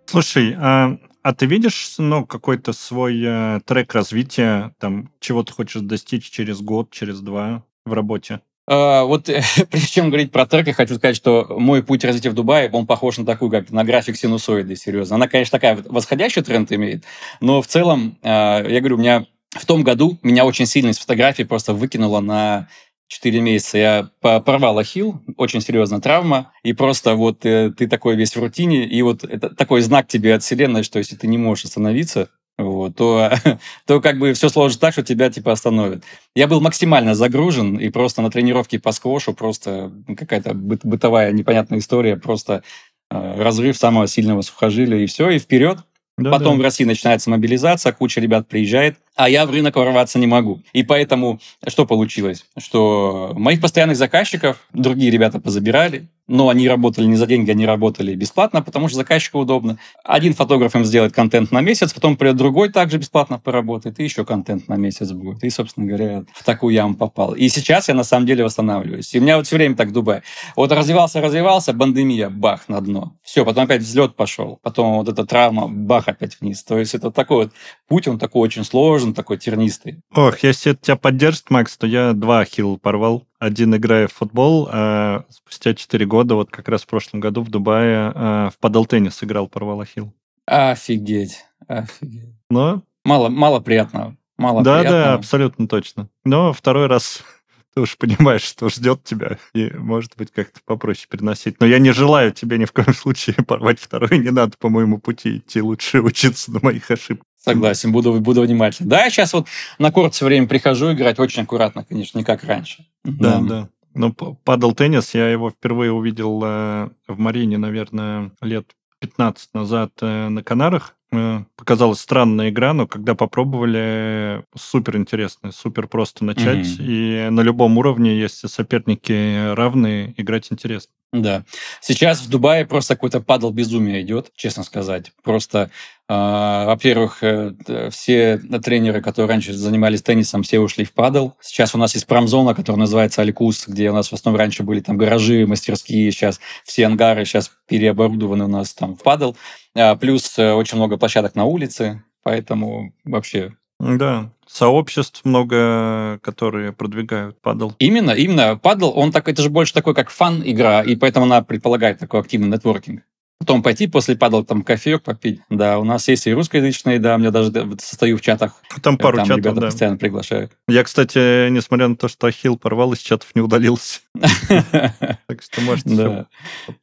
Слушай, а, а ты видишь ну, какой-то свой э, трек развития, там, чего ты хочешь достичь через год, через два в работе? А, вот <laughs> прежде чем говорить про трек, я хочу сказать, что мой путь развития в Дубае, он похож на такую, как на график синусоиды, серьезно. Она, конечно, такая восходящий тренд имеет, но в целом, а, я говорю, у меня в том году меня очень сильно из фотографии просто выкинуло на 4 месяца. Я порвал ахилл, очень серьезная травма, и просто вот э, ты такой весь в рутине, и вот это такой знак тебе от вселенной, что если ты не можешь остановиться, вот, то, <laughs> то как бы все сложится так, что тебя типа остановят. Я был максимально загружен, и просто на тренировке по сквошу просто какая-то бытовая непонятная история, просто э, разрыв самого сильного сухожилия, и все, и вперед. Да, Потом да. в России начинается мобилизация, куча ребят приезжает, а я в рынок ворваться не могу. И поэтому что получилось? Что моих постоянных заказчиков другие ребята позабирали, но они работали не за деньги, они работали бесплатно, потому что заказчику удобно. Один фотограф им сделает контент на месяц, потом придет другой также бесплатно поработает, и еще контент на месяц будет. И, собственно говоря, в такую яму попал. И сейчас я на самом деле восстанавливаюсь. И у меня вот все время так Дубай. Вот развивался, развивался, пандемия, бах, на дно. Все, потом опять взлет пошел. Потом вот эта травма, бах, опять вниз. То есть это такой вот путь, он такой очень сложный, такой тернистый. Ох, если это тебя поддержит, Макс, то я два хил порвал один играя в футбол, а спустя 4 года, вот как раз в прошлом году в Дубае, а, в падал-теннис играл, порвал ахилл. Офигеть, офигеть. Но... Мало, мало приятного. Мало да, приятного. да, абсолютно точно. Но второй раз <laughs> ты уж понимаешь, что ждет тебя, и, может быть, как-то попроще переносить. Но я не желаю тебе ни в коем <laughs> случае порвать второй, не надо по моему пути идти, лучше <laughs> учиться на моих ошибках. Согласен, буду, буду внимательный. Да, я сейчас вот на корт все время прихожу играть очень аккуратно, конечно, не как раньше. Да, да. да. Ну, падал теннис, я его впервые увидел э, в Марине, наверное, лет 15 назад э, на Канарах. Э, показалась странная игра, но когда попробовали, супер интересно, супер просто начать. Mm-hmm. И на любом уровне, если соперники равные, играть интересно. Да. Сейчас в Дубае просто какой-то падал безумие идет, честно сказать. Просто, э, во-первых, э, все тренеры, которые раньше занимались теннисом, все ушли в падал. Сейчас у нас есть промзона, которая называется Алькус, где у нас в основном раньше были там гаражи, мастерские, сейчас все ангары сейчас переоборудованы у нас там в падал. А, плюс э, очень много площадок на улице, поэтому вообще да, сообществ много, которые продвигают падл. Именно, именно. Падл, он так, это же больше такой, как фан-игра, и поэтому она предполагает такой активный нетворкинг. Потом пойти после падал там кофеек попить. Да, у нас есть и русскоязычные, да, меня даже состою в чатах. Там пару там чатов, ребята да. постоянно приглашают. Я, кстати, несмотря на то, что Ахилл порвал, из чатов не удалился. <laughs> Так что можете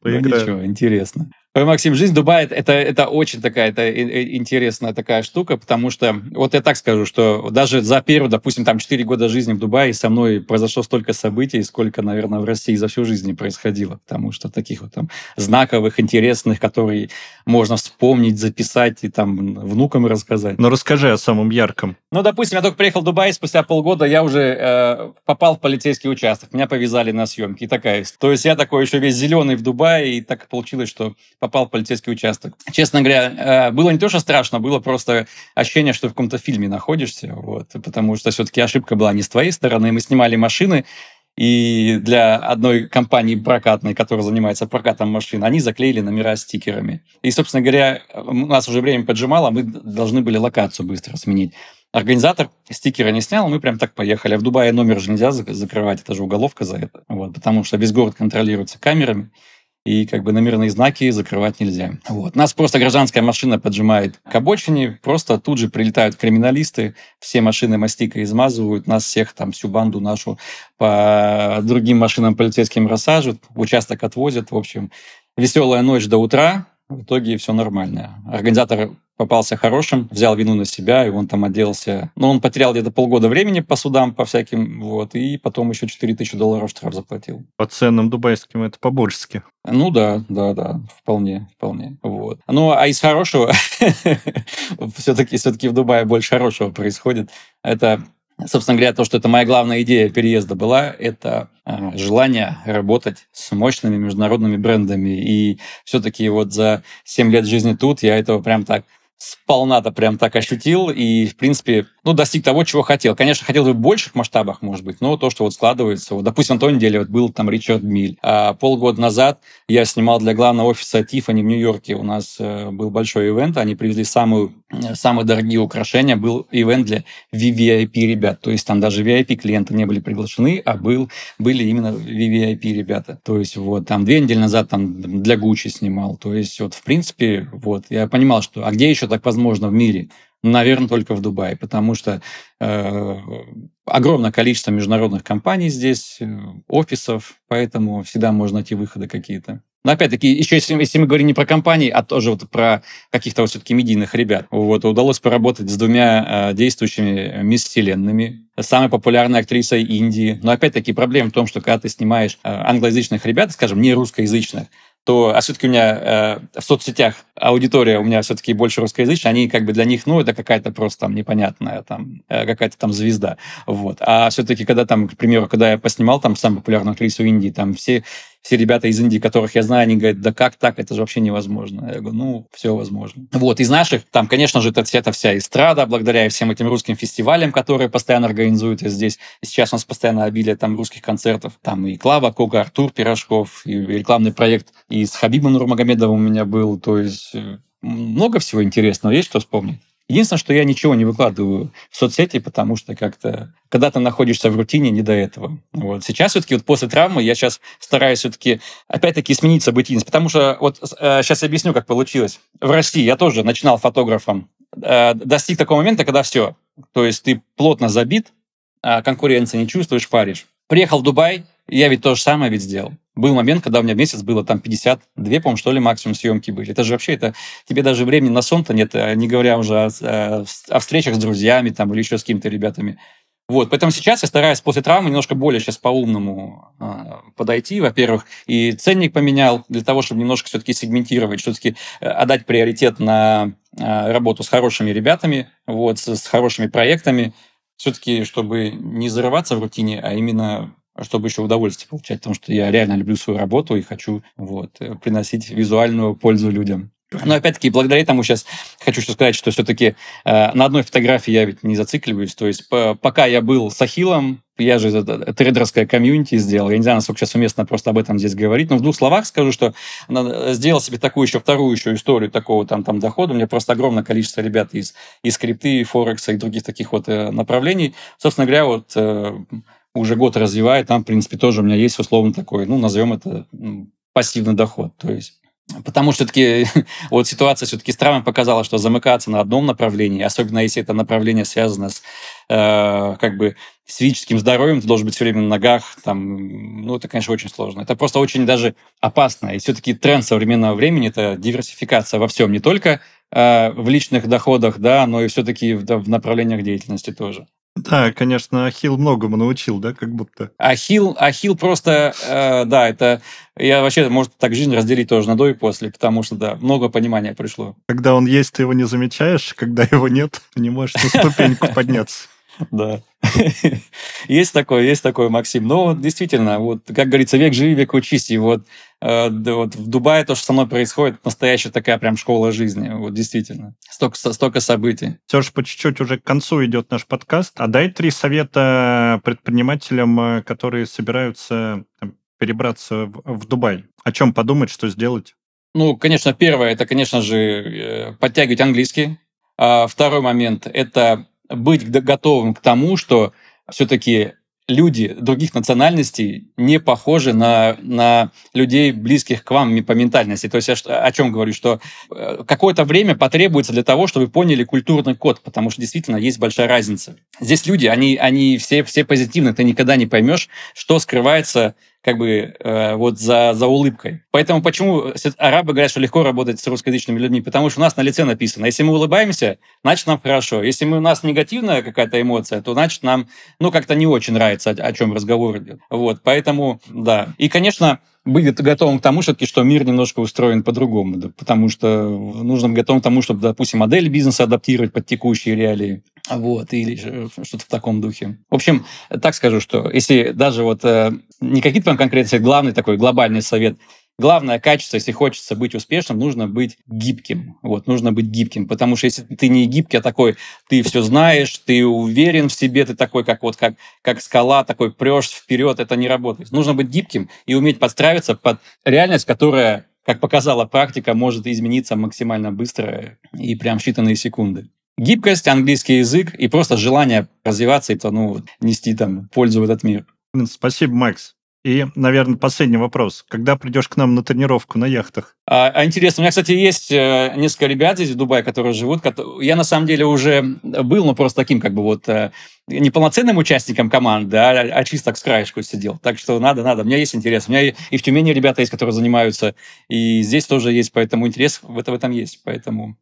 поиграть. Ну, интересно. Максим, жизнь Дубая это, это очень такая это интересная такая штука, потому что, вот я так скажу, что даже за первые, допустим, там 4 года жизни в Дубае со мной произошло столько событий, сколько, наверное, в России за всю жизнь не происходило, потому что таких вот там знаковых, интересных, которые можно вспомнить, записать и там внукам рассказать. Ну, расскажи о самом ярком. Ну, допустим, я только приехал в Дубай, спустя полгода я уже э, попал в полицейский участок, меня повязали на съемки, и такая. То есть я такой еще весь зеленый в Дубае, и так получилось, что попал в полицейский участок. Честно говоря, э, было не то, что страшно, было просто ощущение, что в каком-то фильме находишься, вот, потому что все-таки ошибка была не с твоей стороны. Мы снимали машины, и для одной компании прокатной, которая занимается прокатом машин, они заклеили номера стикерами. И, собственно говоря, у нас уже время поджимало, мы должны были локацию быстро сменить. Организатор стикера не снял, мы прям так поехали. А в Дубае номер же нельзя закрывать, это же уголовка за это. Вот, потому что весь город контролируется камерами и как бы номерные знаки закрывать нельзя. Вот. Нас просто гражданская машина поджимает к обочине, просто тут же прилетают криминалисты, все машины мастика измазывают, нас всех, там, всю банду нашу по другим машинам полицейским рассаживают, участок отвозят, в общем, веселая ночь до утра, в итоге все нормально. Организатор попался хорошим, взял вину на себя, и он там отделался. Но он потерял где-то полгода времени по судам, по всяким, вот, и потом еще 4 тысячи долларов штраф заплатил. По ценам дубайским это по-божески. Ну да, да, да, вполне, вполне. Вот. Ну, а из хорошего, <laughs> все-таки все-таки в Дубае больше хорошего происходит. Это Собственно говоря, то, что это моя главная идея переезда была, это а, желание работать с мощными международными брендами. И все-таки вот за 7 лет жизни тут я этого прям так сполна-то прям так ощутил и, в принципе, ну, достиг того, чего хотел. Конечно, хотел бы в больших масштабах, может быть, но то, что вот складывается. Вот, допустим, на той неделе вот был там Ричард Миль. А полгода назад я снимал для главного офиса Тифани в Нью-Йорке. У нас э, был большой ивент, они привезли самую, э, самые дорогие украшения. Был ивент для VVIP ребят. То есть там даже VIP клиенты не были приглашены, а был, были именно VVIP ребята. То есть вот там две недели назад там для Гуччи снимал. То есть вот в принципе вот я понимал, что а где еще так возможно в мире? Наверное, только в Дубае, потому что э, огромное количество международных компаний здесь, э, офисов, поэтому всегда можно найти выходы какие-то. Но опять-таки, еще если, если мы говорим не про компании, а тоже вот про каких-то вот все-таки медийных ребят, вот удалось поработать с двумя э, действующими мисс Вселенными, самой популярной актрисой Индии. Но опять-таки проблема в том, что когда ты снимаешь э, англоязычных ребят, скажем, не русскоязычных, то, а все-таки у меня э, в соцсетях аудитория у меня все-таки больше русскоязычная, они как бы для них, ну, это какая-то просто там непонятная, там, э, какая-то там звезда, вот. А все-таки, когда там, к примеру, когда я поснимал там самую популярную актрису Индии, там все все ребята из Индии, которых я знаю, они говорят, да как так, это же вообще невозможно. Я говорю, ну, все возможно. Вот, из наших, там, конечно же, это, это вся эстрада, благодаря всем этим русским фестивалям, которые постоянно организуют здесь. И сейчас у нас постоянно обилие там русских концертов. Там и Клава Кога, Артур Пирожков, и рекламный проект и с Хабибом Нурмагомедовым у меня был. То есть э, много всего интересного. Есть что вспомнить? Единственное, что я ничего не выкладываю в соцсети, потому что как-то, когда ты находишься в рутине, не до этого. Вот. Сейчас все-таки вот после травмы я сейчас стараюсь все-таки опять-таки сменить событийность, потому что вот э, сейчас объясню, как получилось. В России я тоже начинал фотографом, э, достиг такого момента, когда все, то есть ты плотно забит, э, конкуренции не чувствуешь, паришь. Приехал в Дубай, я ведь то же самое ведь сделал. Был момент, когда у меня в месяц было там 52, по-моему, что ли, максимум съемки были. Это же вообще, это тебе даже времени на сон-то нет, а не говоря уже о, о, о встречах с друзьями там или еще с какими-то ребятами. Вот, поэтому сейчас я стараюсь после травмы немножко более сейчас по-умному э, подойти, во-первых, и ценник поменял для того, чтобы немножко все-таки сегментировать, все-таки э, отдать приоритет на э, работу с хорошими ребятами, вот, с, с хорошими проектами, все-таки, чтобы не зарываться в рутине, а именно чтобы еще удовольствие получать, потому что я реально люблю свою работу и хочу вот, э, приносить визуальную пользу людям. Но опять-таки, благодаря этому сейчас хочу что сказать, что все-таки э, на одной фотографии я ведь не зацикливаюсь. То есть по, пока я был с Ахиллом, я же это, трейдерское комьюнити сделал. Я не знаю, насколько сейчас уместно просто об этом здесь говорить, но в двух словах скажу, что сделал себе такую еще вторую еще историю такого там, там дохода. У меня просто огромное количество ребят из, из скрипты, и Форекса и других таких вот э, направлений. Собственно говоря, вот э, уже год развивает, там, в принципе, тоже у меня есть условно такой, ну, назовем это пассивный доход. То есть Потому что все-таки <laughs> вот ситуация все-таки с травмой показала, что замыкаться на одном направлении, особенно если это направление связано с э, как бы с физическим здоровьем, ты должен быть все время на ногах, там, ну, это, конечно, очень сложно. Это просто очень даже опасно. И все-таки тренд современного времени – это диверсификация во всем, не только э, в личных доходах, да, но и все-таки в, в направлениях деятельности тоже. Да, конечно, Ахилл многому научил, да, как будто. Ахилл, Ахилл просто, э, да, это... Я вообще, может, так жизнь разделить тоже на до и после, потому что, да, много понимания пришло. Когда он есть, ты его не замечаешь, когда его нет, ты <laughs> не можешь на ступеньку подняться. Да. <laughs> есть такое, есть такое, Максим. Но действительно, вот, как говорится, век живи, век учись. И вот, э, вот в Дубае то, что со мной происходит, настоящая такая прям школа жизни. Вот действительно. Столько, столько событий. Все же по чуть-чуть уже к концу идет наш подкаст. А дай три совета предпринимателям, э, которые собираются там, перебраться в, в Дубай. О чем подумать, что сделать? Ну, конечно, первое, это, конечно же, э, подтягивать английский. А второй момент – это быть готовым к тому, что все-таки люди других национальностей не похожи на, на людей, близких к вам по ментальности. То есть я о чем говорю, что э, какое-то время потребуется для того, чтобы вы поняли культурный код, потому что действительно есть большая разница. Здесь люди, они, они все, все позитивны, ты никогда не поймешь, что скрывается как бы э, вот за, за улыбкой. Поэтому почему арабы говорят, что легко работать с русскоязычными людьми? Потому что у нас на лице написано, если мы улыбаемся, значит нам хорошо. Если мы, у нас негативная какая-то эмоция, то значит нам, ну, как-то не очень нравится, о, о чем разговор идет. Вот, поэтому, да. И, конечно, быть готовым к тому, что, что мир немножко устроен по-другому, да, потому что нужно быть готовым к тому, чтобы, допустим, модель бизнеса адаптировать под текущие реалии, вот, или что-то в таком духе. В общем, так скажу, что если даже вот э, не какие-то там конкретные, главный такой глобальный совет, Главное качество, если хочется быть успешным, нужно быть гибким. Вот, нужно быть гибким, потому что если ты не гибкий, а такой, ты все знаешь, ты уверен в себе, ты такой, как вот как, как скала, такой прешь вперед, это не работает. Нужно быть гибким и уметь подстраиваться под реальность, которая, как показала практика, может измениться максимально быстро и прям считанные секунды. Гибкость, английский язык и просто желание развиваться и ну, нести там пользу в этот мир. Спасибо, Макс. И, наверное, последний вопрос. Когда придешь к нам на тренировку на яхтах? А, а интересно, у меня, кстати, есть э, несколько ребят здесь в Дубае, которые живут. Я, на самом деле, уже был, но просто таким, как бы, вот, э, не полноценным участником команды, а, а чисто так с краешку сидел. Так что надо, надо. У меня есть интерес. У меня и в Тюмени ребята есть, которые занимаются, и здесь тоже есть, поэтому интерес в этом, в этом есть. Поэтому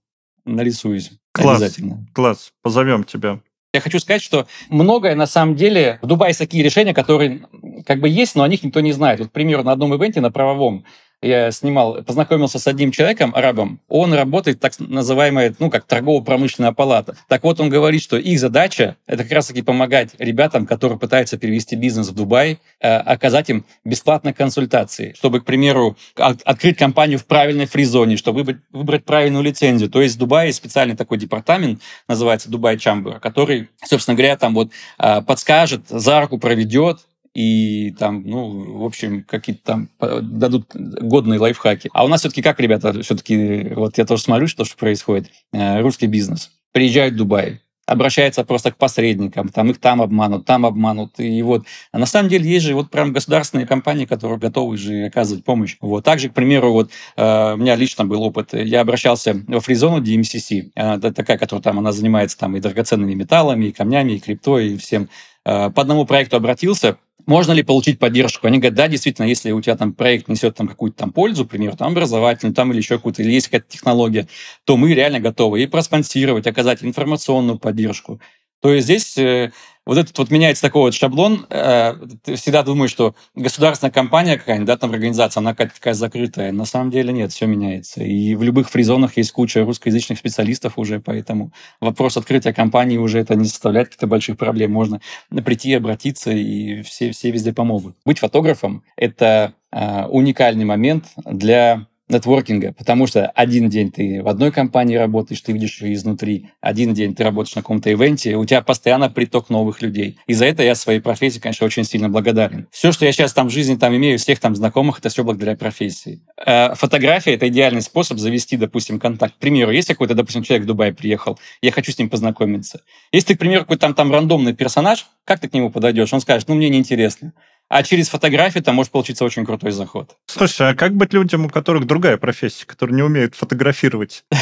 нарисуюсь Класс, обязательно. Класс, позовем тебя. Я хочу сказать, что многое на самом деле в Дубае такие решения, которые как бы есть, но о них никто не знает. Вот, к примеру, на одном ивенте на правовом я снимал, познакомился с одним человеком, арабом. Он работает так называемая, ну, как торгово-промышленная палата. Так вот, он говорит, что их задача — это как раз-таки помогать ребятам, которые пытаются перевести бизнес в Дубай, э, оказать им бесплатные консультации, чтобы, к примеру, от, открыть компанию в правильной фризоне, чтобы выбрать, выбрать правильную лицензию. То есть в Дубае специальный такой департамент, называется Дубай Чамбер, который, собственно говоря, там вот э, подскажет, за руку проведет, и там, ну, в общем, какие-то там дадут годные лайфхаки. А у нас все-таки как, ребята, все-таки, вот я тоже смотрю, что, что происходит. Э, русский бизнес. Приезжают в Дубай, обращается просто к посредникам, там их там обманут, там обманут, и вот. А на самом деле есть же вот прям государственные компании, которые готовы же оказывать помощь. Вот. Также, к примеру, вот э, у меня лично был опыт, я обращался во фризону DMCC, это такая, которая там, она занимается там и драгоценными металлами, и камнями, и крипто, и всем. Э, по одному проекту обратился, можно ли получить поддержку? Они говорят, да, действительно, если у тебя там проект несет там какую-то там пользу, например, там образовательную, там или еще какую-то, или есть какая-то технология, то мы реально готовы и проспонсировать, оказать информационную поддержку. То есть здесь э, вот этот вот меняется такой вот шаблон. Э, ты всегда думаешь, что государственная компания какая-нибудь, да, там организация, она какая-то такая закрытая. На самом деле нет, все меняется. И в любых фризонах есть куча русскоязычных специалистов уже, поэтому вопрос открытия компании уже это не составляет каких-то больших проблем. Можно прийти, обратиться, и все, все везде помогут. Быть фотографом — это э, уникальный момент для нетворкинга, потому что один день ты в одной компании работаешь, ты видишь ее изнутри, один день ты работаешь на каком-то ивенте, у тебя постоянно приток новых людей. И за это я своей профессии, конечно, очень сильно благодарен. Все, что я сейчас там в жизни там имею, всех там знакомых, это все благодаря профессии. Э, фотография — это идеальный способ завести, допустим, контакт. К примеру, есть какой-то, допустим, человек в Дубай приехал, я хочу с ним познакомиться. Если ты, к примеру, какой-то там, там рандомный персонаж, как ты к нему подойдешь? Он скажет, ну, мне неинтересно а через фотографию там может получиться очень крутой заход. Слушай, а как быть людям, у которых другая профессия, которые не умеют фотографировать? <laughs>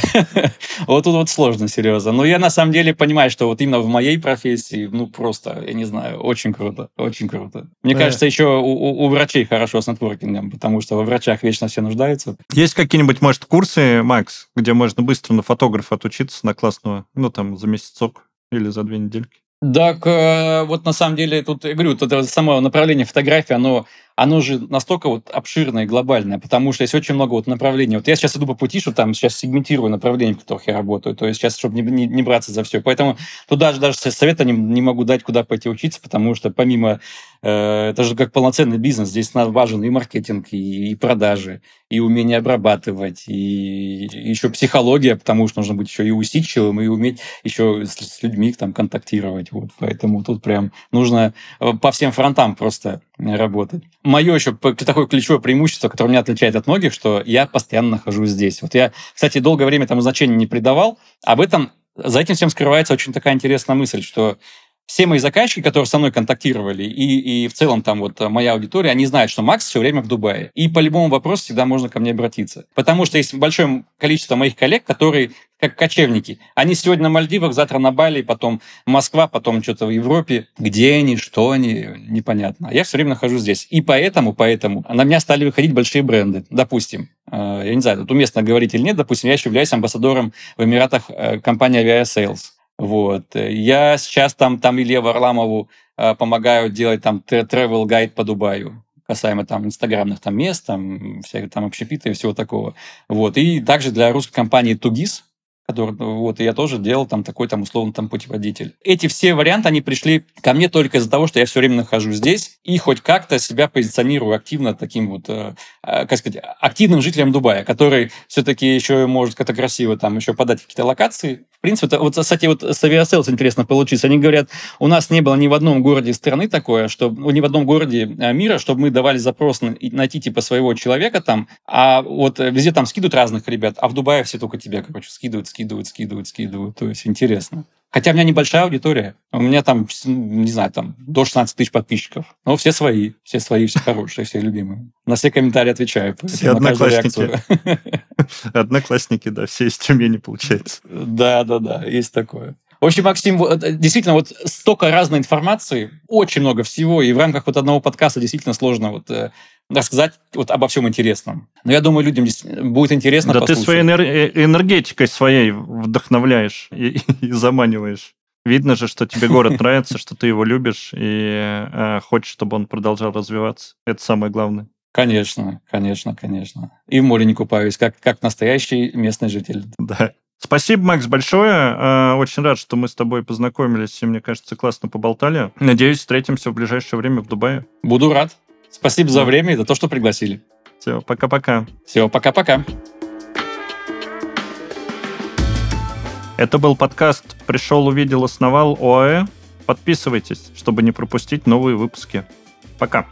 Вот тут вот сложно, серьезно. Но я на самом деле понимаю, что вот именно в моей профессии, ну просто, я не знаю, очень круто, очень круто. Мне кажется, еще у врачей хорошо с нетворкингом, потому что во врачах вечно все нуждаются. Есть какие-нибудь, может, курсы, Макс, где можно быстро на фотографа отучиться, на классного, ну там за месяцок или за две недельки? Так, э, вот на самом деле, тут, я говорю, это само направление фотографии, оно оно же настолько вот обширное глобальное, потому что есть очень много вот направлений. Вот я сейчас иду по пути, что там сейчас сегментирую направления, в которых я работаю, то есть сейчас, чтобы не, не, не браться за все. Поэтому тут даже, даже совета не, не могу дать, куда пойти учиться, потому что помимо э, это же как полноценный бизнес. Здесь важен и маркетинг, и, и продажи, и умение обрабатывать, и, и еще психология, потому что нужно быть еще и усидчивым, и уметь еще с, с людьми там контактировать. Вот. Поэтому тут прям нужно э, по всем фронтам просто работать. Мое еще такое ключевое преимущество, которое меня отличает от многих, что я постоянно нахожусь здесь. Вот я, кстати, долгое время этому значения не придавал. Об этом за этим всем скрывается очень такая интересная мысль, что все мои заказчики, которые со мной контактировали, и, и в целом там вот моя аудитория, они знают, что Макс все время в Дубае. И по любому вопросу всегда можно ко мне обратиться. Потому что есть большое количество моих коллег, которые как кочевники. Они сегодня на Мальдивах, завтра на Бали, потом Москва, потом что-то в Европе. Где они, что они, непонятно. А я все время нахожусь здесь. И поэтому, поэтому на меня стали выходить большие бренды. Допустим, э, я не знаю, тут уместно говорить или нет, допустим, я еще являюсь амбассадором в Эмиратах э, компании Aviasales. Вот. Я сейчас там, там Илье Варламову э, помогаю делать там travel гайд по Дубаю касаемо там инстаграмных там мест, там всяких там общепита и всего такого. Вот. И также для русской компании 2ГИС, который, вот, и я тоже делал там такой там условно там путеводитель. Эти все варианты, они пришли ко мне только из-за того, что я все время нахожусь здесь и хоть как-то себя позиционирую активно таким вот, э, э как сказать, активным жителем Дубая, который все-таки еще может как-то красиво там еще подать какие-то локации. Принципе, это, вот, кстати, вот с Aviasales интересно получится. Они говорят, у нас не было ни в одном городе страны такое, что ни в одном городе э, мира, чтобы мы давали запрос на, найти типа своего человека там, а вот везде там скидывают разных ребят, а в Дубае все только тебя, короче, скидывают, скидывают, скидывают, скидывают. То есть интересно. Хотя у меня небольшая аудитория. У меня там, не знаю, там до 16 тысяч подписчиков. Но все свои, все свои, все хорошие, все любимые. На все комментарии отвечаю. Все одноклассники. <laughs> Одноклассники, да, все из Тюмени, получается. Да, да, да, есть такое. В общем, Максим, э, действительно, вот столько разной информации, очень много всего, и в рамках вот одного подкаста действительно сложно вот э, рассказать вот обо всем интересном. Но я думаю, людям будет интересно Да послушать. ты своей э, энергетикой своей вдохновляешь и, и заманиваешь. Видно же, что тебе город нравится, что ты его любишь и э, хочешь, чтобы он продолжал развиваться. Это самое главное. Конечно, конечно, конечно. И в море не купаюсь, как, как настоящий местный житель. Да. Спасибо, Макс, большое. А, очень рад, что мы с тобой познакомились и, мне кажется, классно поболтали. Надеюсь, встретимся в ближайшее время в Дубае. Буду рад. Спасибо за время и за то, что пригласили. Все, пока-пока. Все, пока-пока. Это был подкаст «Пришел, увидел, основал ОАЭ». Подписывайтесь, чтобы не пропустить новые выпуски. Пока.